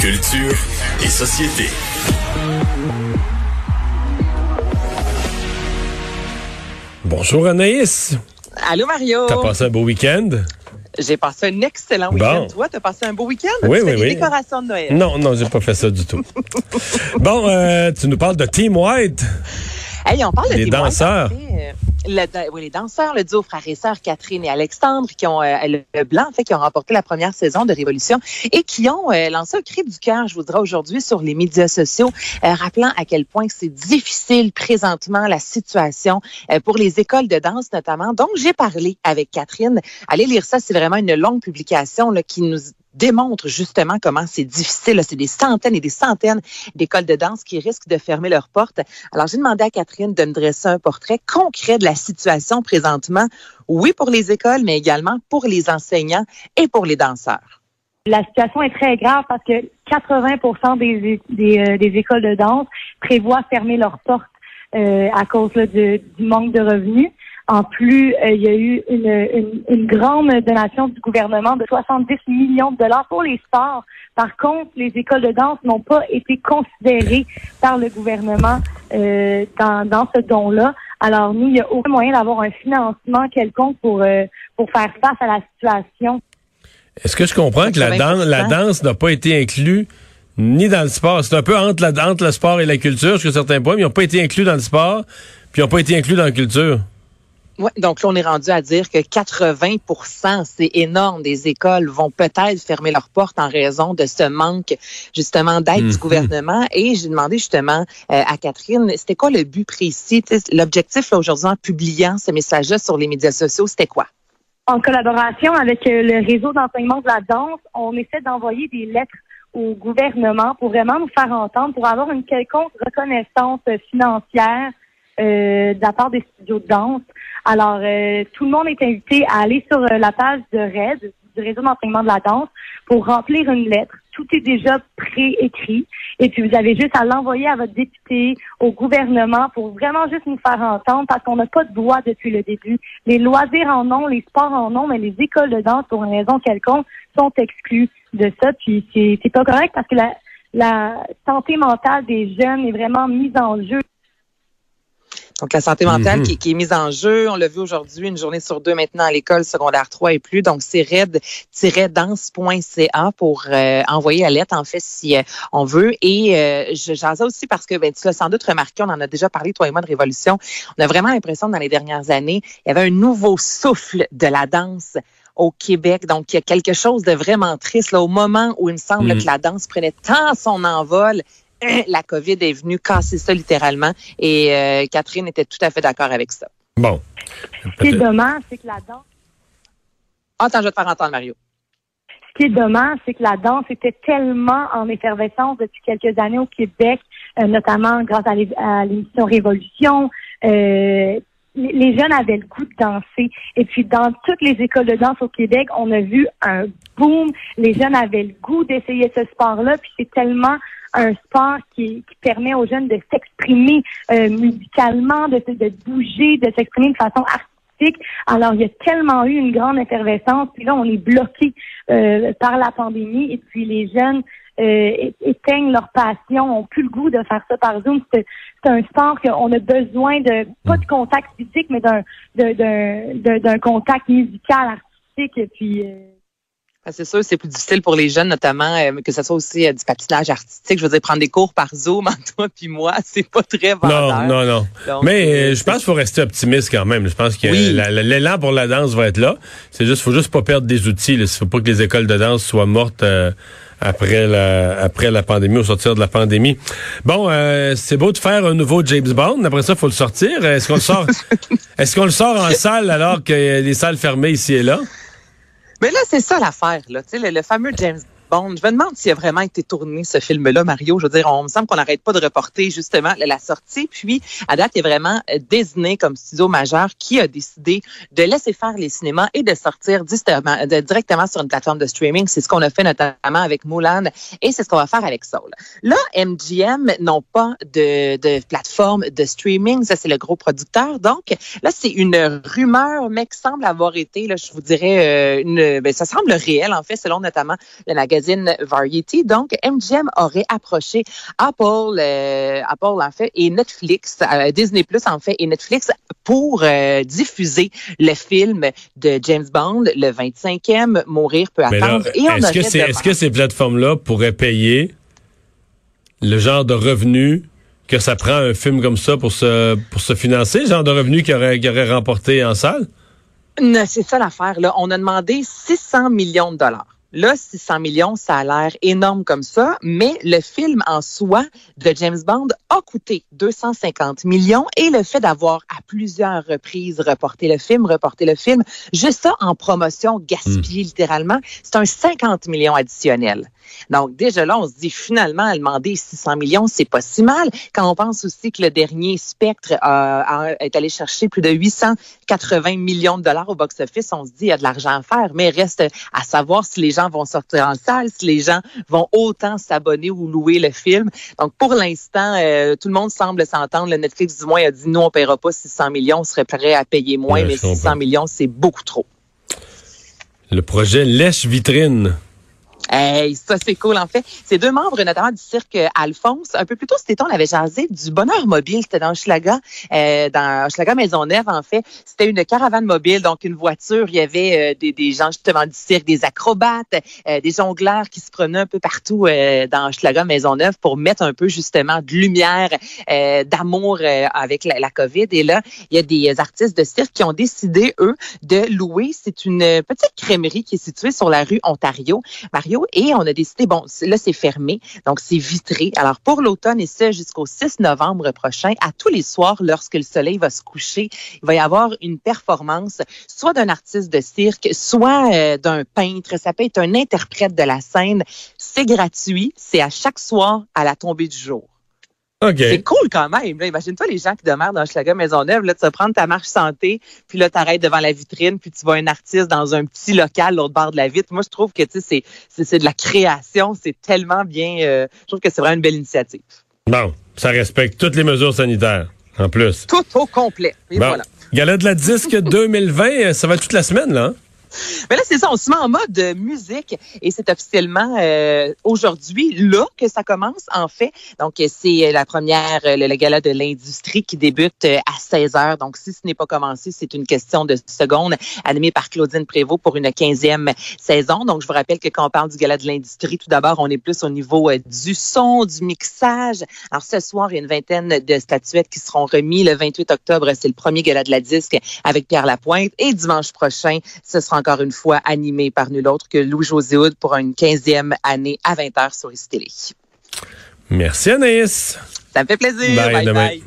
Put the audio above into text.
Culture et société. Bonjour Anaïs. Allô Mario. T'as passé un beau week-end? J'ai passé un excellent week-end. Toi, t'as passé un beau week-end? Oui, tu oui, fais oui. Des décorations de Noël? Non, non, j'ai pas fait ça du tout. bon, euh, tu nous parles de Team White. Hey, on parle de Les danseurs. Le- oui, les danseurs, le duo frères et sœurs Catherine et Alexandre, qui ont euh, le blanc, en fait, qui ont remporté la première saison de Révolution et qui ont euh, lancé un cri du cœur, je vous dirais aujourd'hui, sur les médias sociaux, euh, rappelant à quel point c'est difficile présentement la situation euh, pour les écoles de danse notamment. Donc, j'ai parlé avec Catherine. Allez lire ça, c'est vraiment une longue publication là, qui nous démontre justement comment c'est difficile. C'est des centaines et des centaines d'écoles de danse qui risquent de fermer leurs portes. Alors, j'ai demandé à Catherine de me dresser un portrait concret de la situation présentement, oui pour les écoles, mais également pour les enseignants et pour les danseurs. La situation est très grave parce que 80 des, des, euh, des écoles de danse prévoient fermer leurs portes euh, à cause du manque de revenus. En plus, euh, il y a eu une, une, une grande donation du gouvernement de 70 millions de dollars pour les sports. Par contre, les écoles de danse n'ont pas été considérées par le gouvernement euh, dans, dans ce don-là. Alors, nous, il n'y a aucun moyen d'avoir un financement quelconque pour, euh, pour faire face à la situation. Est-ce que je comprends que la, 80%? dan- la danse n'a pas été inclue ni dans le sport? C'est un peu entre, la, entre le sport et la culture jusqu'à certains points, mais ils n'ont pas été inclus dans le sport, puis ils n'ont pas été inclus dans la culture. Ouais, donc là, on est rendu à dire que 80% c'est énorme, des écoles vont peut-être fermer leurs portes en raison de ce manque justement d'aide Mhm. du gouvernement. Et j'ai demandé justement euh, à Catherine, c'était quoi le but précis? Tu sais, L'objectif là, aujourd'hui en publiant ce message-là sur les médias sociaux, c'était quoi? En collaboration avec euh, le réseau d'enseignement de la danse, on essaie d'envoyer des lettres au gouvernement pour vraiment nous faire entendre, pour avoir une quelconque reconnaissance euh, financière euh, de la part des studios de danse. Alors, euh, tout le monde est invité à aller sur euh, la page de RAID, du réseau d'enseignement de la danse, pour remplir une lettre. Tout est déjà préécrit. Et puis, vous avez juste à l'envoyer à votre député, au gouvernement, pour vraiment juste nous faire entendre, parce qu'on n'a pas de voix depuis le début. Les loisirs en ont, les sports en ont, mais les écoles de danse, pour une raison quelconque, sont exclues de ça. Puis, c'est pas correct parce que la, la santé mentale des jeunes est vraiment mise en jeu. Donc, la santé mentale Mhm. qui, qui est mise en jeu. On l'a vu aujourd'hui, une journée sur deux maintenant à l'école secondaire 3 et plus. Donc, c'est red-danse.ca pour euh, envoyer la lettre, en fait, si euh, on veut. Et euh, je- j'en sais aussi parce que, ben, tu l'as sans doute remarqué, on en a déjà parlé, toi et moi, de Révolution. On a vraiment l'impression que dans les dernières années, il y avait un nouveau souffle de la danse au Québec. Donc, il y a quelque chose de vraiment triste. Là, au moment où il me semble Mhm. que la danse prenait tant son envol, la COVID est venue casser ça littéralement. Et euh, Catherine était tout à fait d'accord avec ça. Bon. Ce qui est dommage, c'est que la danse Attends, je vais te faire entendre, Mario. Ce qui est dommage, c'est que la danse était tellement en effervescence depuis quelques années au Québec, euh, notamment grâce à l'émission Révolution. Euh, les- jeunes avaient le goût de danser. Et puis, dans toutes les écoles de danse au Québec, on a vu un boom. Les jeunes avaient le goût d'essayer ce sport-là. Puis, c'est tellement un sport qui, qui permet aux jeunes de s'exprimer euh, musicalement, de, de bouger, de s'exprimer de façon artistique. Alors, il y a tellement eu une grande effervescence. Puis là, on est bloqué euh, par la pandémie. Et puis, les jeunes euh, éteignent leur passion, ont plus le goût de faire ça par Zoom. C'est un sport qu'on a besoin de, pas de contact physique, mais d'un d'un contact musical, artistique. Et puis... euh, C'est sûr, c'est plus difficile pour les jeunes, notamment euh, que ce soit aussi euh, du patinage artistique. Je veux dire, prendre des cours par Zoom, toi puis moi, c'est pas très vendeur. Non, non, non. Donc, Mais euh, je pense qu'il faut rester optimiste quand même. Je pense que Oui. l'élan pour la danse va être là. C'est juste, faut juste pas perdre des outils. Il faut pas que les écoles de danse soient mortes après la après la pandémie, au sortir de la pandémie. Bon, euh, c'est beau de faire un nouveau James Bond. Après ça, faut le sortir. Est-ce qu'on le sort? Est-ce qu'on le sort en salle alors que les salles fermées ici et là? Mais là, c'est ça l'affaire, là. Tu sais, le, le fameux James Bond. Je me demande s'il a vraiment été tourné, ce film-là, Mario. Je veux dire, on me semble qu'on n'arrête pas de reporter justement la, sortie. Puis, à date, il est vraiment euh, désigné comme studio majeur qui a décidé de laisser faire les cinémas et de sortir de- directement sur une plateforme de streaming. C'est ce qu'on a fait notamment avec Mulan et c'est ce qu'on va faire avec Soul. Là, MGM n'ont pas de, de plateforme de streaming. Ça, c'est le gros producteur. Donc, là, c'est une rumeur, mais qui semble avoir été, là, je vous dirais, euh, une, ben, ça semble réel, en fait, selon notamment le magazine magazine Variety. Donc, MGM aurait approché Apple, euh, Apple en fait, et Netflix, euh, Disney Plus en fait, et Netflix pour euh, diffuser le film de James Bond, le 25e, Mourir peut attendre. Est-ce que, est-ce que ces plateformes-là pourraient payer le genre de revenus que ça prend un film comme ça pour se, pour se financer, le genre de revenus qu'il aurait, remporté en salle? C'est ça l'affaire. Là. On a demandé 600 millions de dollars. Là, 600 millions, ça a l'air énorme comme ça, mais le film en soi de James Bond a coûté 250 millions et le fait d'avoir à plusieurs reprises reporté le film, reporté le film, juste ça en promotion, gaspillé hmm. littéralement, c'est un 50 millions additionnel. Donc, déjà là, on se dit finalement, à demander 600 millions, c'est pas si mal. Quand on pense aussi que le dernier Spectre est allé chercher plus de 880 millions de dollars au box-office, on se dit, il y a de l'argent à faire, mais reste à savoir si les gens vont sortir en salle, si les gens vont autant s'abonner ou louer le film. Donc, pour l'instant, euh, tout le monde semble s'entendre. Le Netflix, du moins, a dit, nous, on paiera pas 600 millions, on serait prêt à payer moins, mais 600 millions, c'est beaucoup trop. Le projet Lèche Vitrine. Hey, ça c'est cool en fait. C'est deux membres notamment du cirque Alphonse. Un peu plus tôt été, on avait jasé du bonheur mobile. C'était dans Schlaga, euh, dans Schlaga Maisonneuve en fait. C'était une caravane mobile, donc une voiture. Il y avait euh, des, des, gens justement du cirque, des acrobates, euh, des jongleurs qui se promenaient un peu partout euh, dans Schlaga Maisonneuve pour mettre un peu justement de lumière, d'amour avec la, la, COVID. Et là, il y a des artistes de cirque qui ont décidé eux de louer. C'est une petite crèmerie qui est située sur la rue Ontario. Mario et on a décidé, bon, là, c'est fermé, donc c'est vitré. Alors, pour l'automne et ce, jusqu'au 6 novembre prochain, à tous les soirs, lorsque le soleil va se coucher, il va y avoir une performance, soit d'un artiste de cirque, soit euh, d'un peintre. Ça peut être un interprète de la scène. C'est gratuit. C'est à chaque soir à la tombée du jour. C'est cool quand même. Imagine-toi les gens qui demeurent dans Schlager Maisonneuve. Là, tu vas prendre ta marche santé, puis là, tu arrêtes devant la vitrine, puis tu vois un artiste dans un petit local l'autre bord de la vitre. Moi, je trouve que c'est, c'est, de la création. C'est tellement bien. Euh, je trouve que c'est vraiment une belle initiative. Bon, ça respecte toutes les mesures sanitaires, en plus. Tout au complet. Et bon. voilà. Gala de la disque 2020, ça va toute la semaine, là? Mais là, c'est ça, on se met en mode musique et c'est officiellement euh, aujourd'hui, là, que ça commence, en fait. Donc, c'est la première, le, le gala de l'industrie qui débute euh, à 16 heures. Donc, si ce n'est pas commencé, c'est une question de secondes, animée par Claudine Prévost pour une 15e saison. Donc, je vous rappelle que quand on parle du gala de l'industrie, tout d'abord, on est plus au niveau euh, du son, du mixage. Alors, ce soir, il y a une vingtaine de statuettes qui seront remises. Le 28 octobre, c'est le premier gala de la disque avec Pierre Lapointe. Et dimanche prochain, ce sera encore une fois animé par nul autre que Louis-José Houd pour une 15e année à 20h sur ICTélé. Merci Anaïs. Ça me fait plaisir. bye. bye.